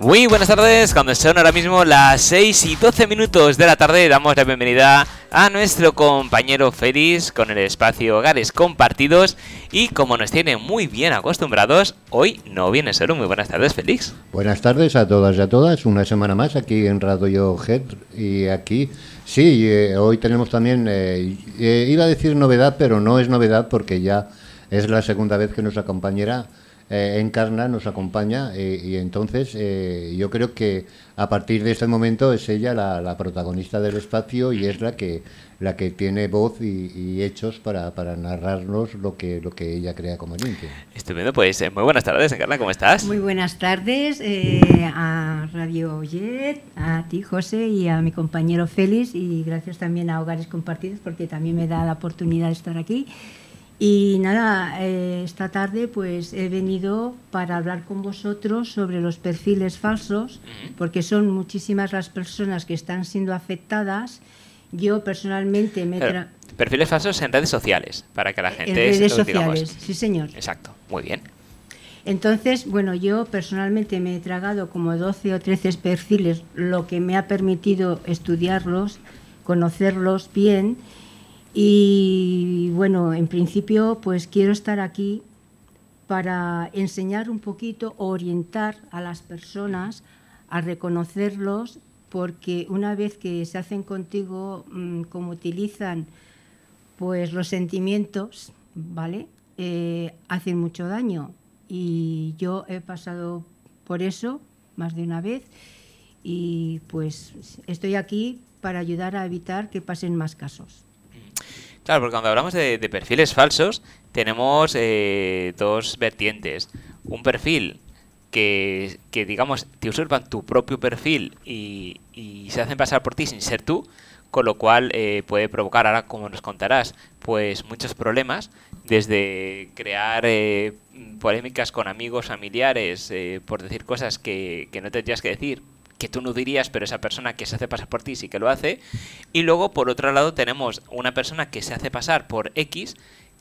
Muy buenas tardes, cuando son ahora mismo las 6 y 12 minutos de la tarde, damos la bienvenida a nuestro compañero Félix con el espacio Hogares Compartidos y como nos tiene muy bien acostumbrados, hoy no viene solo. Muy buenas tardes, Félix. Buenas tardes a todas y a todas, una semana más aquí en Radio Head y aquí, sí, eh, hoy tenemos también, eh, eh, iba a decir novedad, pero no es novedad porque ya es la segunda vez que nos acompañará eh, encarna, nos acompaña eh, y entonces eh, yo creo que a partir de este momento es ella la, protagonista del espacio y es la que la que tiene voz y, hechos para, para, narrarnos lo que lo que ella crea conveniente. Estupendo, pues muy buenas tardes, Encarna, ¿cómo estás? Muy buenas tardes a Radio Jet, a ti José y a mi compañero Félix y gracias también a Hogares Compartidos porque también me da la oportunidad de estar aquí. Y nada, eh, esta tarde pues he venido para hablar con vosotros sobre los perfiles falsos, porque son muchísimas las personas que están siendo afectadas. Yo personalmente me... perfiles falsos en redes sociales, para que la gente... En redes sociales, sí señor. Exacto, muy bien. Entonces, bueno, yo personalmente me he tragado como 12 o 13 perfiles, lo que me ha permitido estudiarlos, conocerlos bien y bueno, en principio pues quiero estar aquí para enseñar un poquito, orientar a las personas a reconocerlos, porque una vez que se hacen contigo, mm, como utilizan pues los sentimientos, ¿vale? Eh, hacen mucho daño. Y yo he pasado por eso más de una vez y pues estoy aquí para ayudar a evitar que pasen más casos. Claro, porque cuando hablamos de, perfiles falsos, tenemos eh, dos vertientes. Un perfil que, digamos, te usurpan tu propio perfil y, se hacen pasar por ti sin ser tú, con lo cual eh, puede provocar, ahora como nos contarás, pues muchos problemas, desde crear eh, polémicas con amigos, familiares, por decir cosas que, que no tendrías que decir, que tú no dirías, pero esa persona que se hace pasar por ti sí que lo hace. Y luego, por otro lado, tenemos una persona que se hace pasar por X,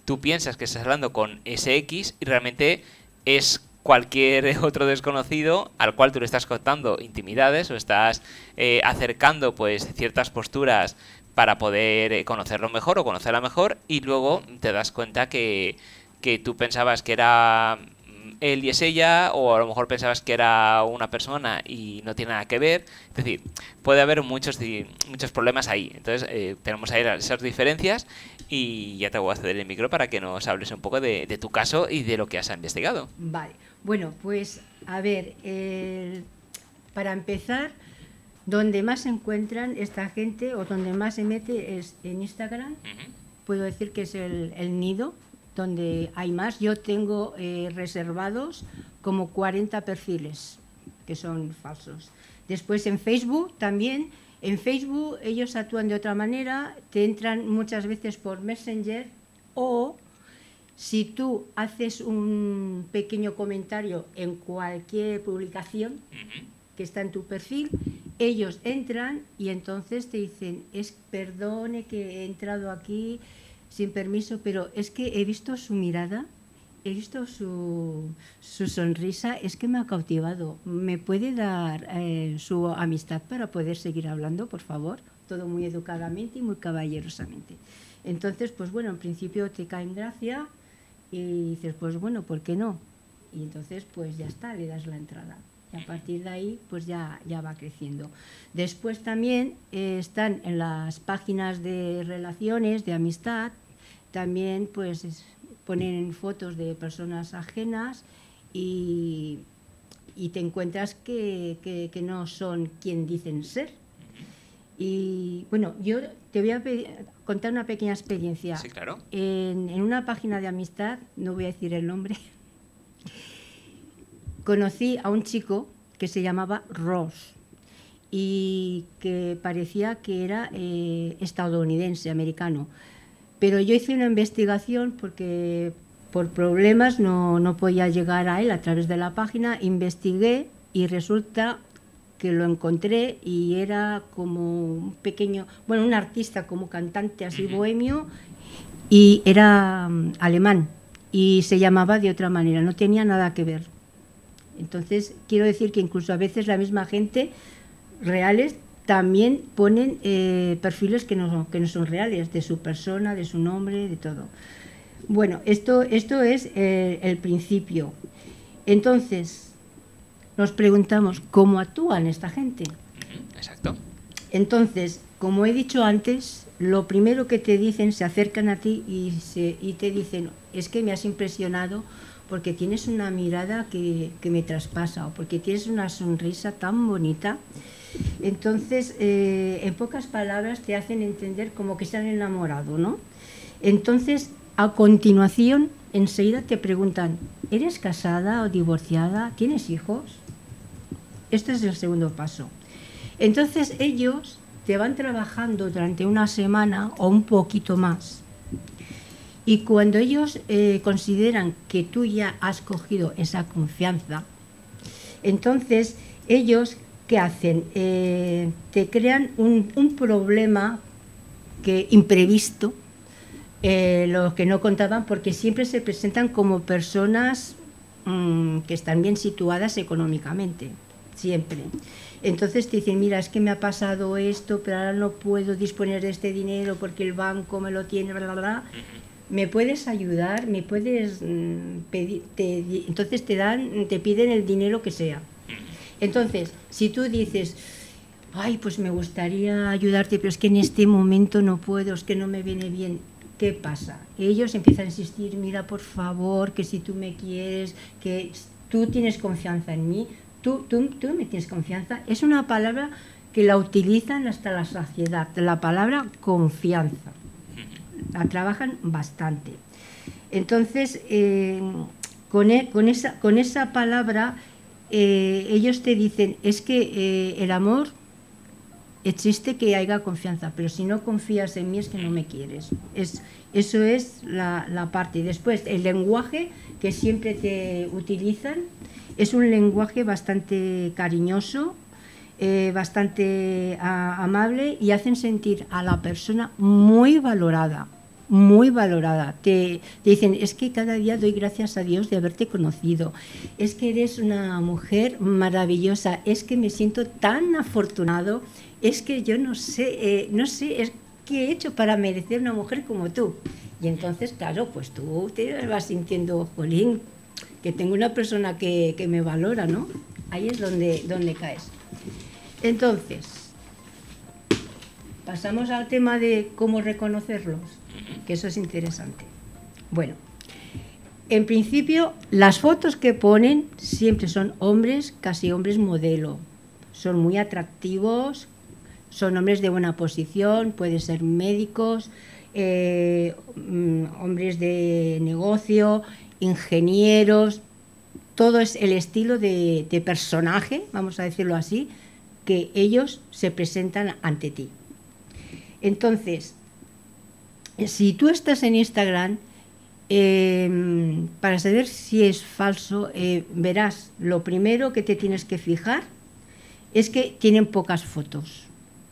tú piensas que estás hablando con ese X y realmente es cualquier otro desconocido al cual tú le estás contando intimidades o estás eh, acercando pues ciertas posturas para poder eh, conocerlo mejor o conocerla mejor y luego te das cuenta que, que tú pensabas que era él y es ella, o a lo mejor pensabas que era una persona y no tiene nada que ver. Es decir, puede haber muchos, muchos problemas ahí. Entonces, eh, tenemos ahí esas diferencias y ya te voy a ceder el micro para que nos hables un poco de, tu caso y de lo que has investigado. Vale, bueno, pues a ver, para empezar, donde más se encuentran esta gente o donde más se mete es en Instagram. Puedo decir que es el, el nido donde hay más. Yo tengo eh, reservados como 40 perfiles que son falsos. Después en Facebook también. En Facebook ellos actúan de otra manera, te entran muchas veces por Messenger o si tú haces un pequeño comentario en cualquier publicación que está en tu perfil, ellos entran y entonces te dicen, es perdone que he entrado aquí, sin permiso, pero es que he visto su mirada, he visto su, su sonrisa, es que me ha cautivado. ¿Me puede dar eh, su amistad para poder seguir hablando, por favor? Todo muy educadamente y muy caballerosamente. Entonces, pues bueno, en principio te cae en gracia y dices, pues bueno, ¿por qué no? Y entonces, pues ya está, le das la entrada. Y a partir de ahí, pues ya, ya va creciendo. Después también eh, están en las páginas de relaciones, de amistad, también pues ponen fotos de personas ajenas y, y te encuentras que, que, no son quien dicen ser. Y bueno, yo te voy a contar una pequeña experiencia. Sí, claro. En, en una página de amistad, no voy a decir el nombre, conocí a un chico que se llamaba Ross y que parecía que era eh, estadounidense, americano. Pero yo hice una investigación porque por problemas no, no podía llegar a él a través de la página, investigué y resulta que lo encontré y era como un pequeño, bueno, un artista como cantante así bohemio y era mm, alemán y se llamaba de otra manera, no tenía nada que ver Entonces, quiero decir que incluso a veces la misma gente reales también ponen eh, perfiles que no, que no son reales, de su persona, de su nombre, de todo. Bueno, esto, esto es eh, el principio. Entonces, nos preguntamos, ¿cómo actúan esta gente? Exacto. Entonces, como he dicho antes, lo primero que te dicen, se acercan a ti y, se, y te dicen, es que me has impresionado porque tienes una mirada que, que me traspasa o porque tienes una sonrisa tan bonita entonces, eh, en pocas palabras, te hacen entender como que están enamorados, ¿no? Entonces, a continuación, enseguida te preguntan, ¿eres casada o divorciada? ¿Tienes hijos? Este es el segundo paso. Entonces, ellos te van trabajando durante una semana o un poquito más. Y cuando ellos eh, consideran que tú ya has cogido esa confianza, entonces ellos ¿qué hacen? Eh, te crean un, problema que imprevisto, eh, lo que no contaban, porque siempre se presentan como personas mm, que están bien situadas económicamente, siempre. Entonces te dicen, mira, es que me ha pasado esto, pero ahora no puedo disponer de este dinero porque el banco me lo tiene, bla, bla, bla. ¿Me puedes ayudar? ¿Me puedes mm, pedir? entonces te dan, te piden el dinero que sea. Entonces, si tú dices, ay, pues me gustaría ayudarte, pero es que en este momento no puedo, es que no me viene bien, ¿qué pasa? Ellos empiezan a insistir, mira, por favor, que si tú me quieres, que tú tienes confianza en mí, tú, tú, tú me tienes confianza. Es una palabra que la utilizan hasta la saciedad, la palabra confianza. La trabajan bastante. Entonces, eh, con, e, con, esa, con esa palabra eh, ellos te dicen, es que eh, el amor existe que haya confianza, pero si no confías en mí es que no me quieres. Es, eso es la, parte. Y después, el lenguaje que siempre te utilizan es un lenguaje bastante cariñoso, eh, bastante amable y hacen sentir a la persona muy valorada muy valorada. Te, dicen, es que cada día doy gracias a Dios de haberte conocido. Es que eres una mujer maravillosa. Es que me siento tan afortunado. Es que yo no sé, eh, no sé es, qué he hecho para merecer una mujer como tú. Y entonces, claro, pues tú te vas sintiendo, jolín, que tengo una persona que, que me valora, ¿no? Ahí es donde, donde caes. Entonces, pasamos al tema de cómo reconocerlos que eso es interesante. Bueno, en principio las fotos que ponen siempre son hombres, casi hombres modelo. Son muy atractivos, son hombres de buena posición, pueden ser médicos, eh, mm, hombres de negocio, ingenieros, todo es el estilo de, de, personaje, vamos a decirlo así, que ellos se presentan ante ti. Entonces, si tú estás en Instagram, em, para saber si es falso, eh, verás, lo primero que te tienes que fijar es que tienen pocas fotos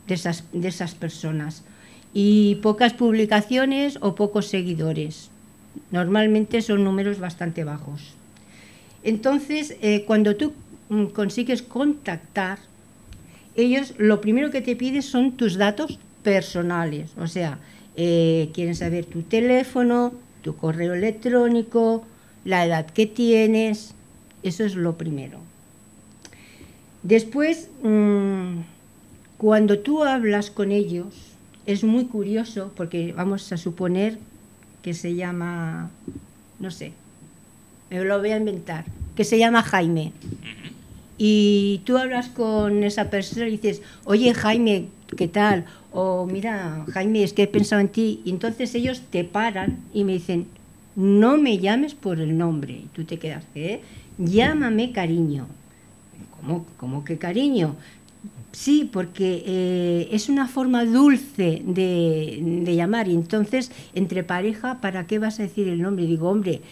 de esas, de esas personas y pocas publicaciones o pocos seguidores. Normalmente son números bastante bajos. Entonces, eh, cuando tú mm, consigues contactar, ellos lo primero que te piden son tus datos personales, o sea, eh, quieren saber tu teléfono, tu correo electrónico, la edad que tienes, eso es lo primero. Después, mm, cuando tú hablas con ellos, es muy curioso porque vamos a suponer que se llama, no sé, me lo voy a inventar, que se llama Jaime. Y tú hablas con esa persona y dices, oye Jaime, ¿qué tal? o mira, Jaime, es que he pensado en ti. Y entonces ellos te paran y me dicen, no me llames por el nombre. Y tú te quedas, ¿eh? Llámame cariño. ¿Cómo, cómo que cariño? Sí, porque eh, es una forma dulce de, de, llamar. Y entonces, entre pareja, ¿para qué vas a decir el nombre? Digo, hombre,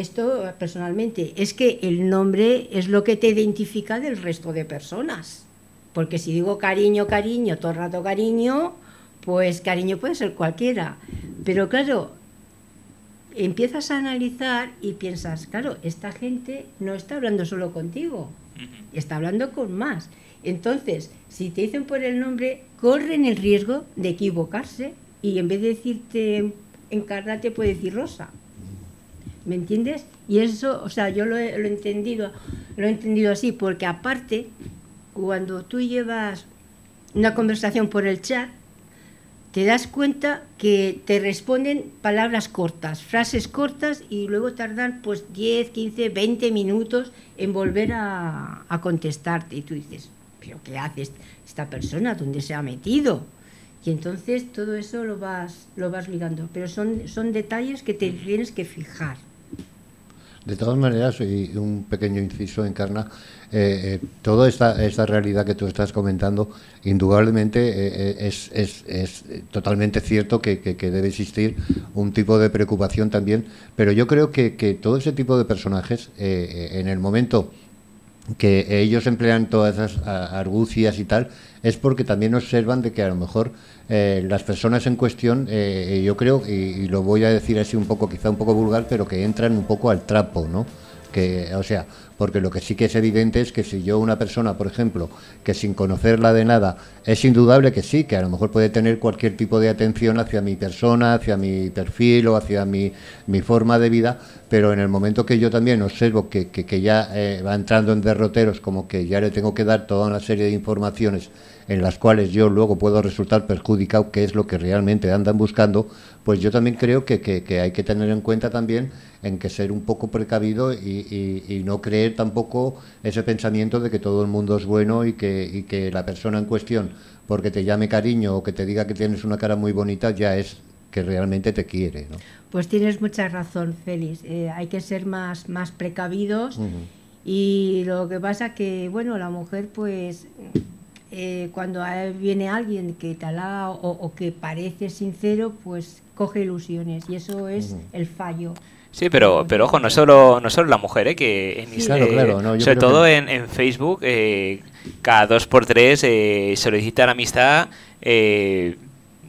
esto personalmente, es que el nombre es lo que te identifica del resto de personas. Porque si digo cariño, cariño, todo el rato cariño, pues cariño puede ser cualquiera. Pero claro, empiezas a analizar y piensas, claro, esta gente no está hablando solo contigo, está hablando con más. Entonces, si te dicen por el nombre, corren el riesgo de equivocarse y en vez de decirte encarnate puede decir rosa. ¿Me entiendes? Y eso, o sea, yo lo he, lo entendido, lo he entendido así, porque aparte, cuando tú llevas una conversación por el chat, te das cuenta que te responden palabras cortas, frases cortas y luego tardan pues 10, 15, 20 minutos en volver a, a contestarte. Y tú dices, ¿pero qué hace esta persona? ¿Dónde se ha metido? Y entonces todo eso lo vas, lo vas ligando. Pero son, son detalles que te tienes que fijar. De todas maneras, y un pequeño inciso encarna, eh, eh, toda esta, realidad que tú estás comentando, indudablemente eh, es, totalmente cierto que, debe existir un tipo de preocupación también, pero yo creo que todo ese tipo de personajes, en el momento que ellos emplean todas esas argucias y tal, es porque también observan de que a lo mejor eh, las personas en cuestión, eh, yo creo, y, y, lo voy a decir así un poco, quizá un poco vulgar, pero que entran un poco al trapo, ¿no? Que, o sea, porque lo que sí que es evidente es que si yo una persona, por ejemplo, que sin conocerla de nada, es indudable que sí, que a lo mejor puede tener cualquier tipo de atención hacia mi persona, hacia mi perfil o hacia mi, mi forma de vida, pero en el momento que yo también observo que, que, que ya eh, va entrando en derroteros, como que ya le tengo que dar toda una serie de informaciones en las cuales yo luego puedo resultar perjudicado, que es lo que realmente andan buscando, pues yo también creo que, que, que hay que tener en cuenta también en que ser un poco precavido y, y, y, no creer tampoco ese pensamiento de que todo el mundo es bueno y que, y que la persona en cuestión, porque te llame cariño o que te diga que tienes una cara muy bonita, ya es que realmente te quiere. ¿no? Pues tienes mucha razón, Félix. Eh, hay que ser más, más precavidos. Uh -huh. Y lo que pasa que, bueno, la mujer pues eh, cuando viene alguien que te halaga o, o, que parece sincero, pues coge ilusiones y eso es uh -huh. el fallo. Sí, pero, pero ojo, no solo, no solo la mujer, ¿eh? que en, sí, claro, eh, claro, no, sobre todo que... en, en, Facebook, eh, cada dos por tres eh, solicitan amistad, eh,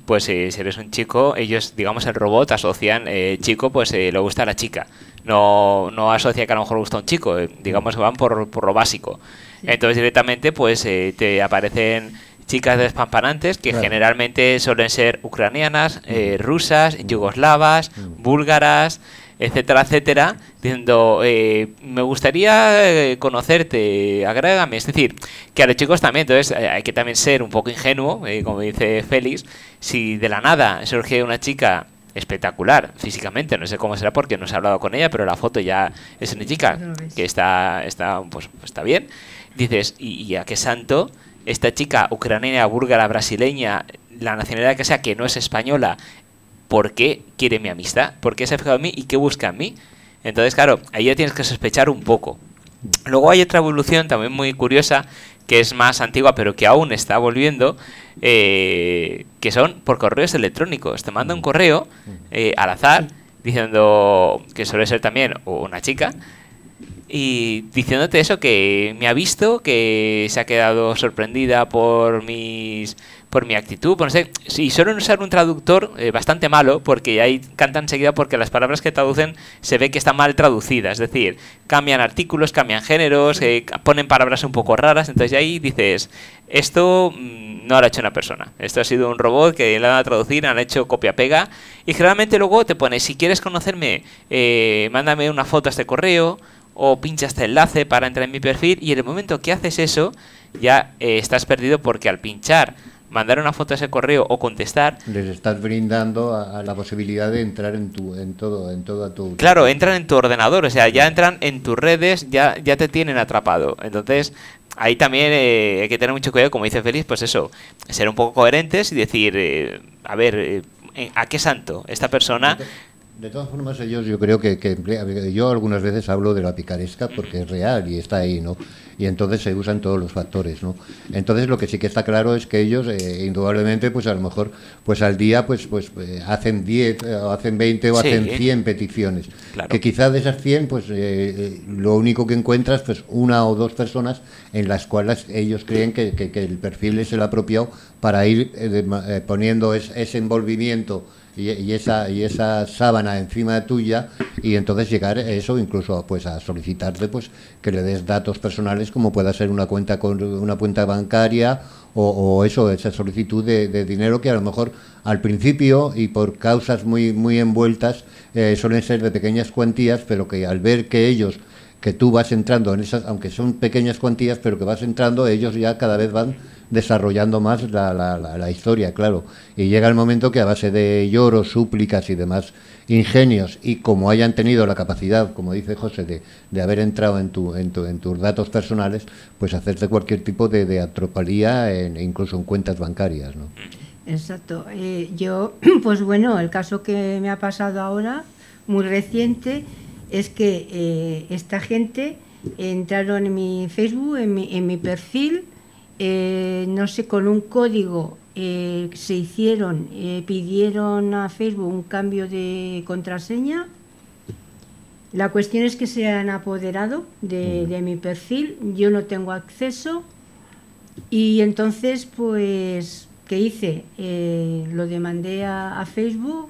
pues si eres un chico, ellos, digamos, el robot asocian chico, pues le gusta a la chica. No, no asocia que a lo mejor gusta a un chico, digamos que van por, por lo básico. Entonces directamente pues te aparecen chicas despampanantes que claro. generalmente suelen ser ucranianas, eh, rusas, yugoslavas, búlgaras, etcétera, etcétera, diciendo, eh, me gustaría eh, conocerte, agrégame. Es decir, que a los chicos también, entonces eh, hay que también ser un poco ingenuo, eh, como dice Félix, si de la nada surge una chica espectacular físicamente, no sé cómo será porque no se ha hablado con ella, pero la foto ya es una chica que está, está, pues, está bien. Dices, ¿y, y a qué santo? esta chica ucraniana, búlgara, brasileña, la nacionalidad que sea, que no es española, ¿por qué quiere mi amistad? ¿Por qué se ha fijado en mí y qué busca en mí? Entonces, claro, ahí ya tienes que sospechar un poco. Luego hay otra evolución también muy curiosa, que es más antigua, pero que aún está volviendo, eh, que son por correos electrónicos. Te manda un correo eh, al azar, diciendo que suele ser también una chica, y diciéndote eso que me ha visto que se ha quedado sorprendida por mis por mi actitud por no sé y suelen usar un traductor eh, bastante malo porque ahí cantan enseguida porque las palabras que traducen se ve que están mal traducidas es decir cambian artículos cambian géneros eh, ponen palabras un poco raras entonces ahí dices esto mmm, no lo ha hecho una persona. Esto ha sido un robot que le han a traducir han hecho copia pega y generalmente luego te pone si quieres conocerme eh, mándame una foto a este correo o pincha este enlace para entrar en mi perfil y en el momento que haces eso ya eh, estás perdido porque al pinchar mandar una foto a ese correo o contestar les estás brindando a, a la posibilidad de entrar en tu en todo en toda tu claro entran en tu ordenador o sea ya entran en tus redes ya ya te tienen atrapado. Entonces ahí también eh, hay que tener mucho cuidado como dice Félix pues eso ser un poco coherentes y decir eh, a ver eh, a qué santo esta persona de todas formas, ellos yo creo que, yo algunas veces hablo de la picaresca porque es real y está ahí, ¿no? Y entonces se usan todos los factores, ¿no? Entonces lo que sí que está claro es que ellos, eh, indudablemente, pues a lo mejor, pues al día, pues, pues eh, hacen 10 eh, o hacen 20 o sí, hacen 100 peticiones. Claro. Que quizás de esas 100, pues eh, lo único que encuentras, pues una o dos personas en las cuales ellos creen que, que, que el perfil es el apropiado para ir poniendo es, ese envolvimiento y, esa y esa sábana encima tuya y entonces llegar eso incluso pues a solicitarte pues que le des datos personales como pueda ser una cuenta con una cuenta bancaria o, eso esa solicitud de, dinero que a lo mejor al principio y por causas muy muy envueltas eh, suelen ser de pequeñas cuantías pero que al ver que ellos que tú vas entrando en esas aunque son pequeñas cuantías pero que vas entrando ellos ya cada vez van desarrollando más la, historia, claro. Y llega el momento que a base de lloros, súplicas y demás ingenios, y como hayan tenido la capacidad, como dice José, de, haber entrado en, tu, en, tu, en, tus datos personales, pues hacerte cualquier tipo de, atropalía, en, incluso en cuentas bancarias. ¿no? Exacto. Eh, yo, pues bueno, el caso que me ha pasado ahora, muy reciente, es que eh, esta gente entraron en mi Facebook, en mi, en mi perfil, eh, no sé, con un código eh, se hicieron, pidieron a Facebook un cambio de contraseña. La cuestión es que se han apoderado de, mi perfil, yo no tengo acceso y entonces pues, ¿qué hice? lo demandé a, Facebook,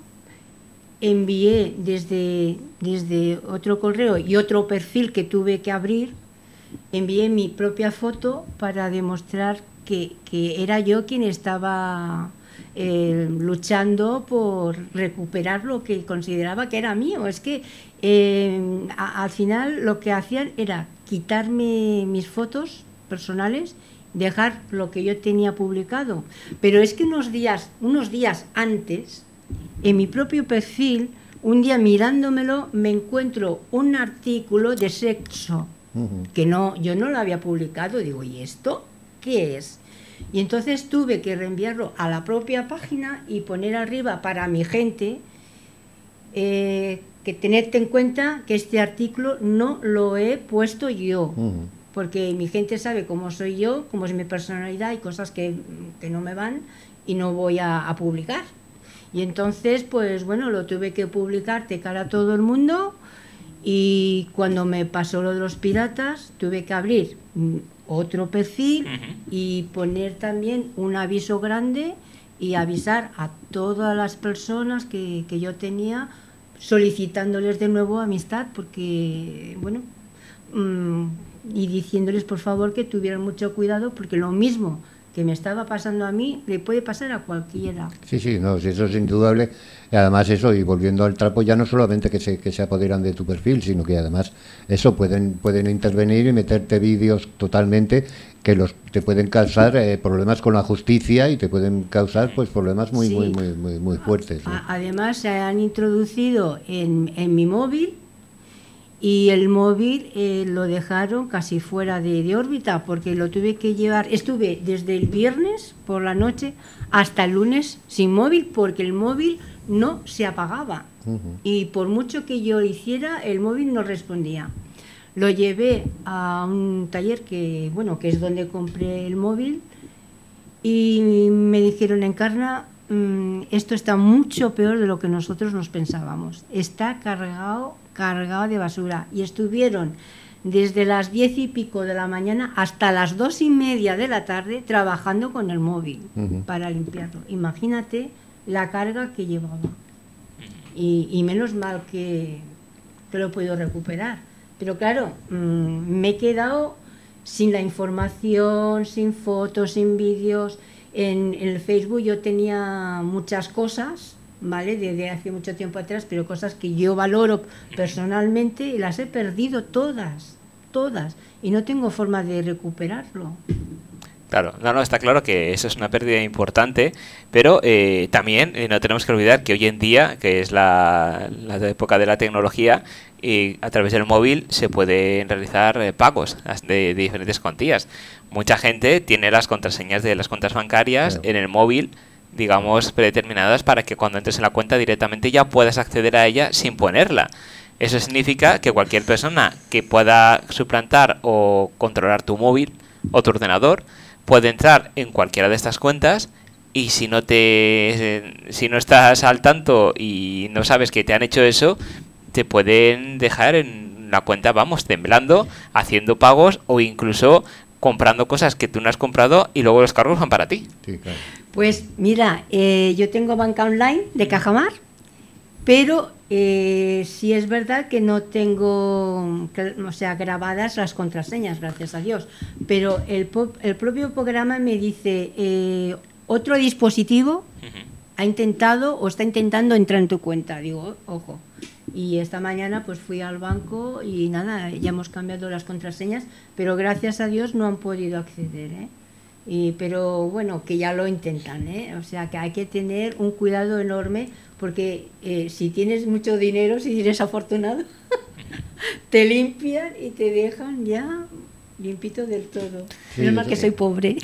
envié desde, desde otro correo y otro perfil que tuve que abrir envié mi propia foto para demostrar que, era yo quien estaba eh, luchando por recuperar lo que consideraba que era mío. Es que eh, al final lo que hacían era quitarme mis fotos personales, dejar lo que yo tenía publicado. Pero es que unos días, unos días antes, en mi propio perfil, un día mirándomelo, me encuentro un artículo de sexo que no, yo no lo había publicado, digo, ¿y esto qué es? Y entonces tuve que reenviarlo a la propia página y poner arriba para mi gente eh, que tened en cuenta que este artículo no lo he puesto yo, porque mi gente sabe cómo soy yo, cómo es mi personalidad y cosas que, no me van y no voy a, a, publicar. Y entonces, pues bueno, lo tuve que publicar de cara a todo el mundo y cuando me pasó lo de los piratas, tuve que abrir mm, otro perfil y poner también un aviso grande y avisar a todas las personas que, que yo tenía solicitándoles de nuevo amistad porque, bueno, mm, y diciéndoles por favor que tuvieran mucho cuidado porque lo mismo que me estaba pasando a mí le puede pasar a cualquiera. Sí, sí, no, eso es indudable. Y además eso, y volviendo al trapo, ya no solamente que se, que se apoderan de tu perfil, sino que además eso pueden, pueden intervenir y meterte vídeos totalmente que los te pueden causar eh, problemas con la justicia y te pueden causar pues problemas muy muy, muy muy muy fuertes. Además se han introducido en, en mi móvil y el móvil eh, lo dejaron casi fuera de, órbita porque lo tuve que llevar, estuve desde el viernes por la noche hasta el lunes sin móvil porque el móvil no se apagaba y por mucho que yo hiciera el móvil no respondía. Lo llevé a un taller que, bueno, que es donde compré el móvil y me dijeron, Encarna, mm, esto está mucho peor de lo que nosotros nos pensábamos. Está cargado cargado de basura y estuvieron desde las diez y pico de la mañana hasta las dos y media de la tarde trabajando con el móvil para limpiarlo. Imagínate la carga que llevaba. Y, menos mal que, que, lo puedo recuperar. Pero claro, mm, me he quedado sin la información, sin fotos, sin vídeos. En, en el Facebook yo tenía muchas cosas ¿vale? Desde hace mucho tiempo atrás, pero cosas que yo valoro personalmente y las he perdido todas, todas, y no tengo forma de recuperarlo. Claro, no, no, está claro que eso es una pérdida importante, pero eh, también eh, no tenemos que olvidar que hoy en día, que es la, época de la tecnología, y a través del móvil se pueden realizar eh, pagos de, diferentes cuantías. Mucha gente tiene las contraseñas de las cuentas bancarias en el móvil digamos, predeterminadas para que cuando entres en la cuenta directamente ya puedas acceder a ella sin ponerla. Eso significa que cualquier persona que pueda suplantar o controlar tu móvil o tu ordenador puede entrar en cualquiera de estas cuentas y si no te si no estás al tanto y no sabes que te han hecho eso, te pueden dejar en la cuenta, vamos, temblando, haciendo pagos o incluso comprando cosas que tú no has comprado y luego los cargos van para ti. Sí, claro. Pues mira, eh, yo tengo banca online de Cajamar, pero eh, sí es verdad que no tengo, o sea, grabadas las contraseñas, gracias a Dios. Pero el, el propio programa me dice, eh, otro dispositivo ha intentado o está intentando entrar en tu cuenta. Digo, ojo. Y esta mañana pues fui al banco y nada, ya hemos cambiado las contraseñas, pero gracias a Dios no han podido acceder. ¿eh? Y, pero bueno, que ya lo intentan, ¿eh? o sea que hay que tener un cuidado enorme porque eh, si tienes mucho dinero, si eres afortunado, te limpian y te dejan ya limpito del todo. Sí, mal que soy pobre.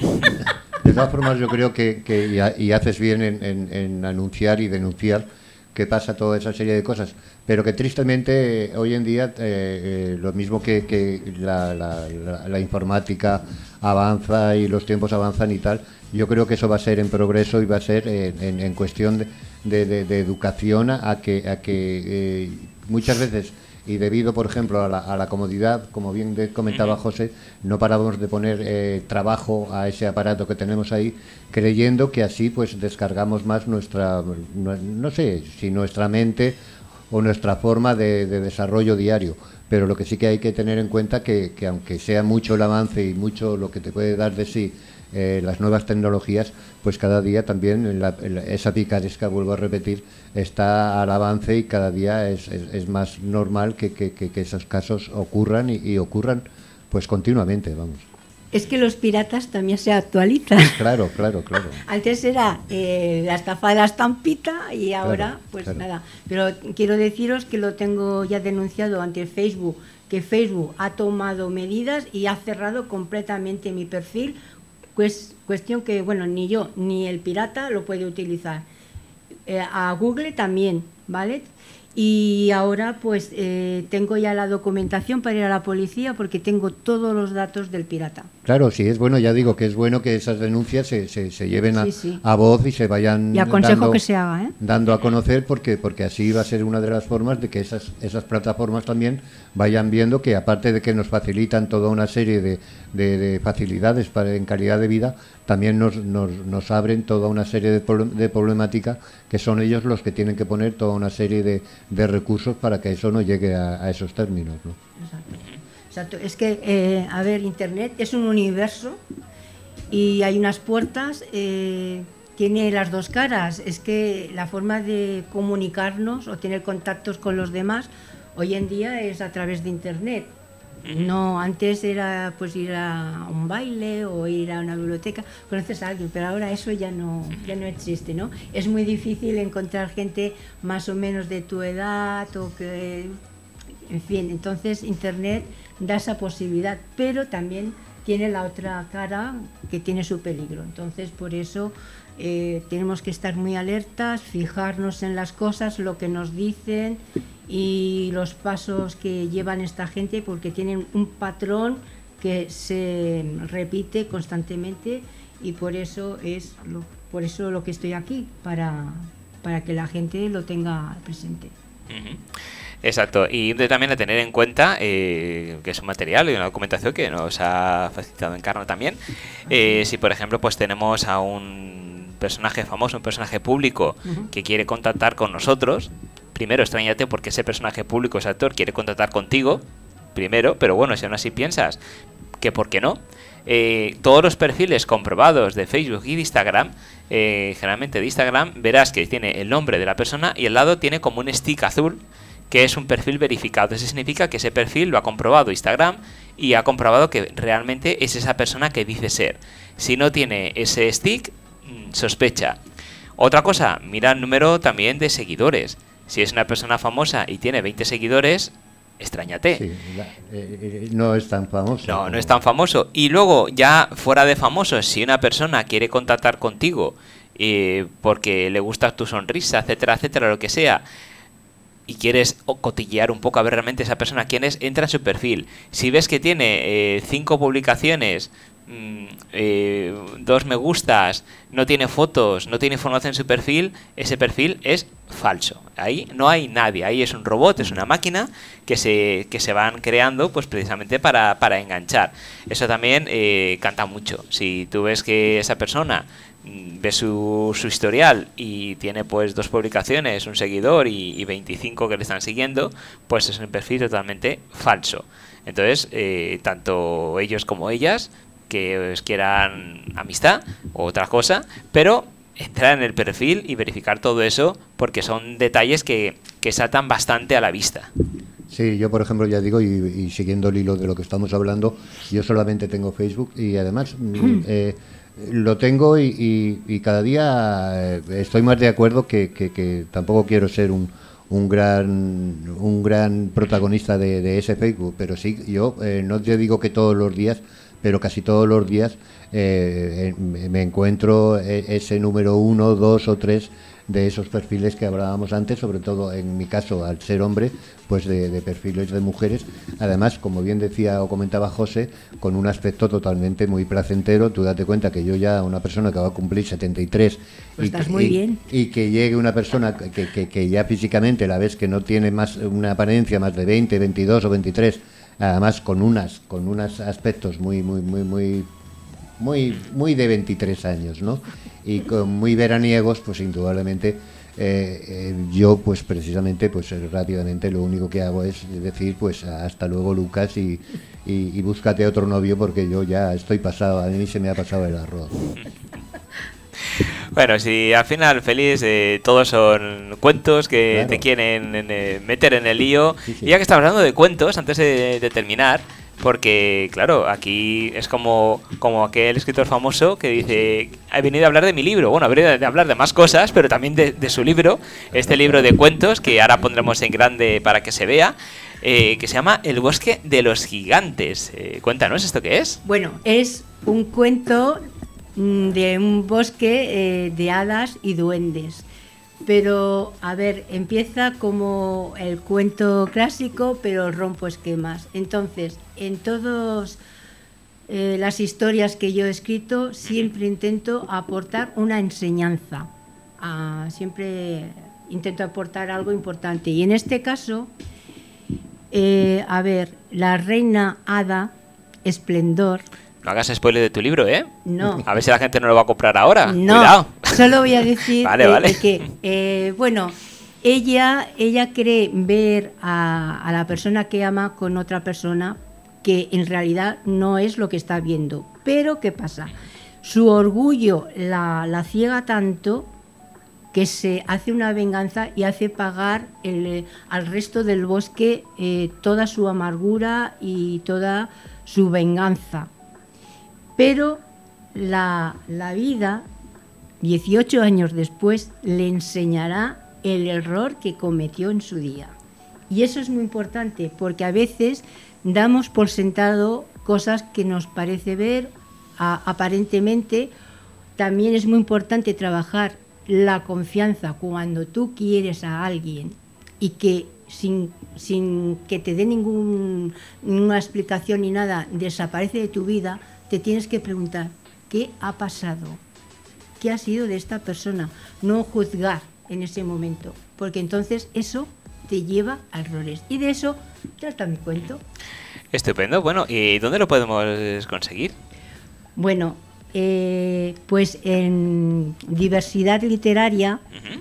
De todas formas, yo creo que, que y, haces bien en anunciar y denunciar que pasa toda esa serie de cosas, pero que tristemente hoy en día, eh, eh, lo mismo que, la, informática avanza y los tiempos avanzan y tal, yo creo que eso va a ser en progreso y va a ser en, cuestión de, educación a que, a que eh, muchas veces y debido, por ejemplo, a la, comodidad, como bien comentaba José, no paramos de poner eh, trabajo a ese aparato que tenemos ahí, creyendo que así pues descargamos más nuestra, no, sé, si nuestra mente o nuestra forma de, desarrollo diario. Pero lo que sí que hay que tener en cuenta que, que aunque sea mucho el avance y mucho lo que te puede dar de sí eh, las nuevas tecnologías, pues cada día también esa picaresca, vuelvo a repetir, está al avance y cada día es, es, más normal que, que, que, esos casos ocurran y, ocurran pues continuamente, vamos. Es que los piratas también se actualizan. Claro, claro, claro. Antes era eh, la estafa de la estampita y ahora, pues nada. Pero quiero deciros que lo tengo ya denunciado ante Facebook, que Facebook ha tomado medidas y ha cerrado completamente mi perfil pues, cuestión que, bueno, ni yo ni el pirata lo puede utilizar. Eh, a Google también, ¿vale? Y ahora pues eh, tengo ya la documentación para ir a la policía porque tengo todos los datos del pirata. Claro, sí, es bueno, ya digo que es bueno que esas denuncias se, se, lleven a, voz y se vayan y aconsejo que se haga, ¿eh? dando a conocer porque, porque así va a ser una de las formas de que esas, esas plataformas también vayan viendo que aparte de que nos facilitan toda una serie de, de, facilidades para, en calidad de vida, también nos, nos, nos abren toda una serie de, de problemática que son ellos los que tienen que poner toda una serie de, de recursos para que eso no llegue a, esos términos. ¿no? Exacto. Es que, eh, a ver, Internet es un universo y hay unas puertas, eh, tiene las dos caras. Es que la forma de comunicarnos o tener contactos con los demás hoy en día es a través de Internet. No, antes era pues ir a un baile o ir a una biblioteca, conoces a alguien, pero ahora eso ya no, ya no existe, ¿no? Es muy difícil encontrar gente más o menos de tu edad o que, en fin, entonces Internet da esa posibilidad, pero también tiene la otra cara que tiene su peligro. Entonces, por eso eh, tenemos que estar muy alertas, fijarnos en las cosas, lo que nos dicen y los pasos que llevan esta gente porque tienen un patrón que se repite constantemente y por eso es lo, por eso lo que estoy aquí para, para que la gente lo tenga presente. Exacto, y también a tener en cuenta eh, que es un material y una documentación que nos ha facilitado Encarna también. Eh, si por ejemplo pues tenemos a un personaje famoso, un personaje público que quiere contactar con nosotros, primero extrañate porque ese personaje público, ese actor, quiere contactar contigo, primero, pero bueno, si aún así piensas que por qué no, eh, todos los perfiles comprobados de Facebook y de Instagram, eh, generalmente de Instagram, verás que tiene el nombre de la persona y al lado tiene como un stick azul que es un perfil verificado. Eso significa que ese perfil lo ha comprobado Instagram y ha comprobado que realmente es esa persona que dice ser. Si no tiene ese stick, mm, sospecha. Otra cosa, mira el número también de seguidores. Si es una persona famosa y tiene 20 seguidores, extrañate. Sí, eh, eh, no es tan famoso. No, no es tan famoso. Y luego, ya fuera de famoso, si una persona quiere contactar contigo eh, porque le gusta tu sonrisa, etcétera, etcétera, lo que sea, y quieres cotillear un poco a ver realmente esa persona quién es, entra en su perfil. Si ves que tiene cinco publicaciones mm, eh, dos me gustas, no tiene fotos, no tiene información en su perfil, ese perfil es falso. Ahí no hay nadie, ahí es un robot, es una máquina que se, que se van creando pues precisamente para, para enganchar. Eso también eh, canta mucho. Si tú ves que esa persona ve su, su, historial y tiene pues dos publicaciones, un seguidor y, y, 25 que le están siguiendo, pues es un perfil totalmente falso. Entonces, eh, tanto ellos como ellas, que os quieran amistad o otra cosa, pero entrar en el perfil y verificar todo eso porque son detalles que, que saltan bastante a la vista. Sí, yo por ejemplo ya digo, y, y, siguiendo el hilo de lo que estamos hablando, yo solamente tengo Facebook y además mm. eh, lo tengo y, cada día eh, estoy más de acuerdo que, tampoco quiero ser un, un gran un gran protagonista de, de ese Facebook, pero sí, yo eh, no te digo que todos los días, pero casi todos los días eh, me encuentro ese número uno, dos o tres de esos perfiles que hablábamos antes, sobre todo en mi caso, al ser hombre, pues de, de, perfiles de mujeres. Además, como bien decía o comentaba José, con un aspecto totalmente muy placentero. Tú date cuenta que yo ya, una persona que va a cumplir 73, pues y, estás muy y, bien. y que llegue una persona que, que, que, ya físicamente la ves que no tiene más una apariencia más de 20, 22 o 23, además con unas con unos aspectos muy muy muy muy muy muy de 23 años, ¿no? Y con muy veraniegos, pues indudablemente eh, eh, yo pues precisamente pues rápidamente lo único que hago es decir pues hasta luego Lucas y, y, y búscate otro novio porque yo ya estoy pasado, a mí se me ha pasado el arroz. Bueno, si al final, feliz, eh, todos son cuentos que claro. te quieren eh, meter en el lío. Sí, sí. Y ya que estamos hablando de cuentos, antes de, de, terminar, porque claro, aquí es como, como aquel escritor famoso que dice, he venido a hablar de mi libro. Bueno, he venido a hablar de más cosas, pero también de, su libro, este libro de cuentos que ahora pondremos en grande para que se vea. Eh, que se llama El bosque de los gigantes. Eh, cuéntanos, ¿esto qué es? Bueno, es un cuento Mm, de un bosque eh, de hadas y duendes. Pero, a ver, empieza como el cuento clásico, pero rompo esquemas. Entonces, en todas eh, las historias que yo he escrito, siempre intento aportar una enseñanza. Ah, siempre intento aportar algo importante. Y en este caso, eh, a ver, la reina hada, esplendor, no hagas spoiler de tu libro, ¿eh? No. A ver si la gente no lo va a comprar ahora. No. Cuidado. Solo voy a decir vale, eh, vale. que, eh, bueno, ella, ella cree ver a, a, la persona que ama con otra persona que en realidad no es lo que está viendo. Pero, ¿qué pasa? Su orgullo la, la ciega tanto que se hace una venganza y hace pagar el, eh, al resto del bosque eh, toda su amargura y toda su venganza pero la, la, vida, 18 años después, le enseñará el error que cometió en su día. Y eso es muy importante porque a veces damos por sentado cosas que nos parece ver aparentemente. También es muy importante trabajar la confianza cuando tú quieres a alguien y que sin, sin que te dé ninguna explicación ni nada desaparece de tu vida, te tienes que preguntar, ¿qué ha pasado? ¿Qué ha sido de esta persona? No juzgar en ese momento, porque entonces eso te lleva a errores. Y de eso trata mi cuento. Estupendo. Bueno, ¿y dónde lo podemos conseguir? Bueno, eh, pues en diversidad literaria, uh -huh.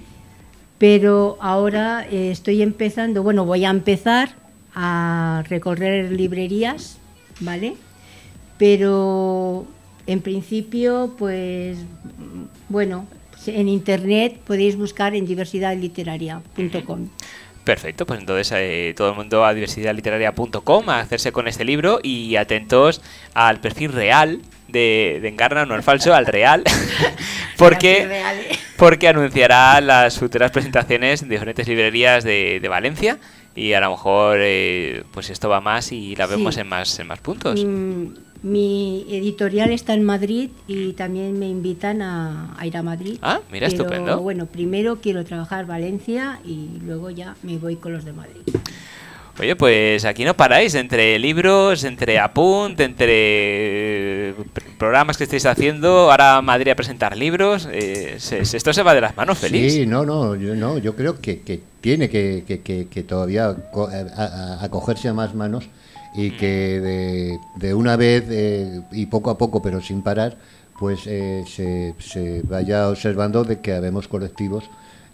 pero ahora eh, estoy empezando, bueno, voy a empezar a recorrer librerías, ¿vale? pero en principio, pues bueno, en internet podéis buscar en diversidadliteraria.com. Perfecto, pues entonces eh, todo el mundo a diversidadliteraria.com a hacerse con este libro y atentos al perfil real de, de Encarna, no al falso, al real, porque, ¿eh? porque anunciará las futuras presentaciones en diferentes librerías de, de Valencia y a lo mejor eh, pues esto va más y la vemos sí. en más en más puntos. Mm, mi editorial está en Madrid y también me invitan a, a ir a Madrid. Ah, mira, pero, estupendo. Bueno, primero quiero trabajar Valencia y luego ya me voy con los de Madrid. Oye, pues aquí no paráis, entre libros, entre apunt, entre programas que estáis haciendo, ahora Madrid a presentar libros, eh, esto se va de las manos, feliz. Sí, no, no, yo, no, yo creo que, que tiene que, que, que todavía acogerse a, más manos y que de, de una vez y poco a poco, pero sin parar, pues se, se vaya observando de que habemos colectivos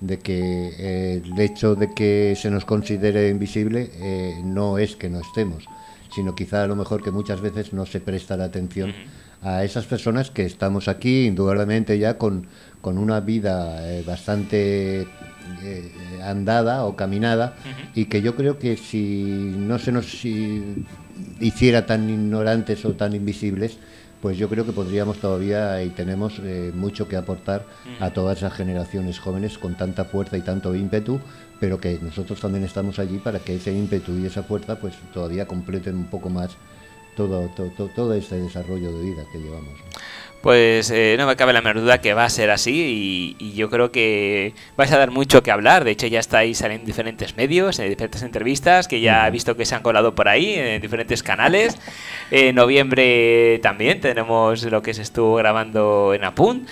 de que eh, el hecho de que se nos considere invisible eh, no es que no estemos, sino quizá a lo mejor que muchas veces no se presta la atención a esas personas que estamos aquí, indudablemente ya con, con una vida eh, bastante andada o caminada, y que yo creo que si no se nos hiciera tan ignorantes o tan invisibles, pues yo creo que podríamos todavía y tenemos eh, mucho que aportar a todas esas generaciones jóvenes con tanta fuerza y tanto ímpetu, pero que nosotros también estamos allí para que ese ímpetu y esa fuerza pues todavía completen un poco más todo, todo, todo este desarrollo de vida que llevamos. Pues eh, no me cabe la menor duda que va a ser así y, yo creo que vais a dar mucho que hablar. De hecho, ya estáis en diferentes medios, en diferentes entrevistas, que ya he visto que se han colado por ahí, en diferentes canales. En noviembre también tenemos lo que se estuvo grabando en Apunt.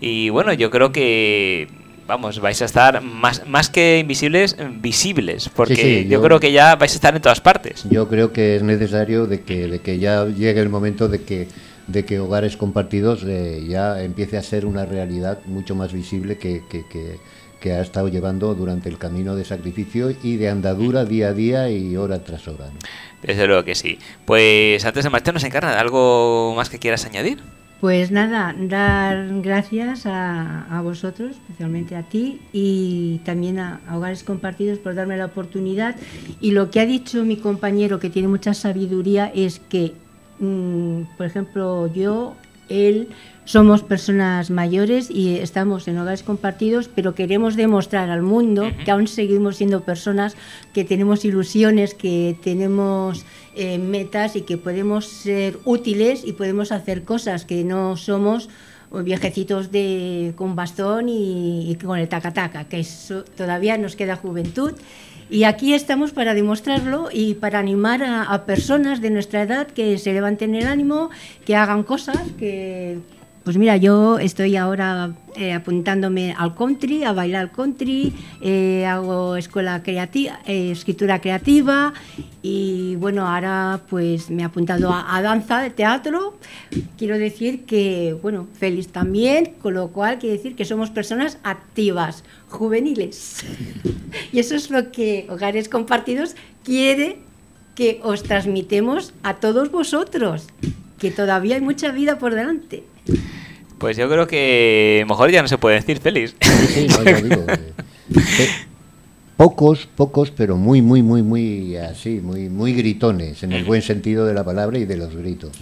Y bueno, yo creo que vamos, vais a estar más, más que invisibles, visibles, porque yo, creo que ya vais a estar en todas partes. Yo creo que es necesario de que, de que ya llegue el momento de que de que hogares compartidos eh, ya empiece a ser una realidad mucho más visible que, que, ha estado llevando durante el camino de sacrificio y de andadura día a día y hora tras hora. Desde luego que sí. Pues antes de marcharnos, Encarna, ¿algo más que quieras añadir? Pues nada, dar gracias a, a, vosotros, especialmente a ti, y también a, Hogares Compartidos por darme la oportunidad. Y lo que ha dicho mi compañero, que tiene mucha sabiduría, es que Mm, por ejemplo, yo, él, somos personas mayores y estamos en hogares compartidos, pero queremos demostrar al mundo que aún seguimos siendo personas, que tenemos ilusiones, que tenemos eh, metas y que podemos ser útiles y podemos hacer cosas que no somos viejecitos de, con bastón y, con el taca-taca, que todavía nos queda juventud y aquí estamos para demostrarlo y para animar a, personas de nuestra edad que se levanten el ánimo, que hagan cosas, que pues mira, yo estoy ahora eh, apuntándome al country, a bailar country, eh, hago escuela creativa, eh, escritura creativa y bueno, ahora pues me he apuntado a, danza de teatro. Quiero decir que, bueno, feliz también, con lo cual quiere decir que somos personas activas, juveniles. y eso es lo que Hogares Compartidos quiere que os transmitemos a todos vosotros, que todavía hay mucha vida por delante. Pues yo creo que mejor ya no se puede decir feliz. Sí, no, digo. Eh, pocos, pocos, pero muy, muy, muy, muy así, muy, muy gritones, en el buen sentido de la palabra y de los gritos.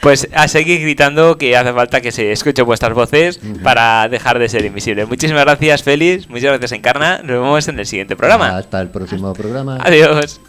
Pues a seguir gritando que hace falta que se escuchen vuestras voces para dejar de ser invisible. Muchísimas gracias, Félix. Muchas gracias, Encarna. Nos vemos en el siguiente programa. Hasta el próximo programa. Adiós.